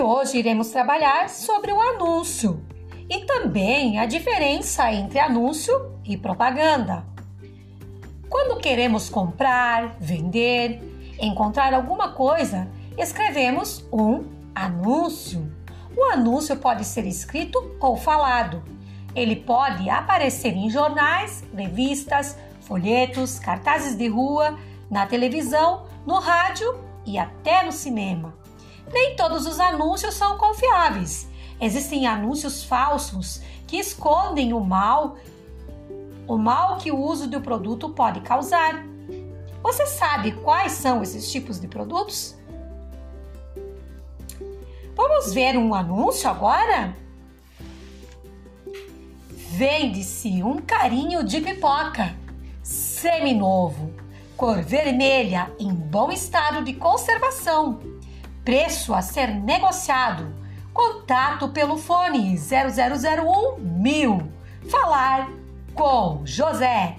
hoje iremos trabalhar sobre o anúncio e também a diferença entre anúncio e propaganda. Quando queremos comprar, vender, encontrar alguma coisa, escrevemos um anúncio. O anúncio pode ser escrito ou falado. Ele pode aparecer em jornais, revistas, folhetos, cartazes de rua, na televisão, no rádio e até no cinema. Nem todos os anúncios são confiáveis. Existem anúncios falsos que escondem o mal, o mal que o uso do produto pode causar. Você sabe quais são esses tipos de produtos? Vamos ver um anúncio agora? Vende-se um carinho de pipoca, seminovo, cor vermelha, em bom estado de conservação. Preço a ser negociado. Contato pelo fone 0001 mil. Falar com José.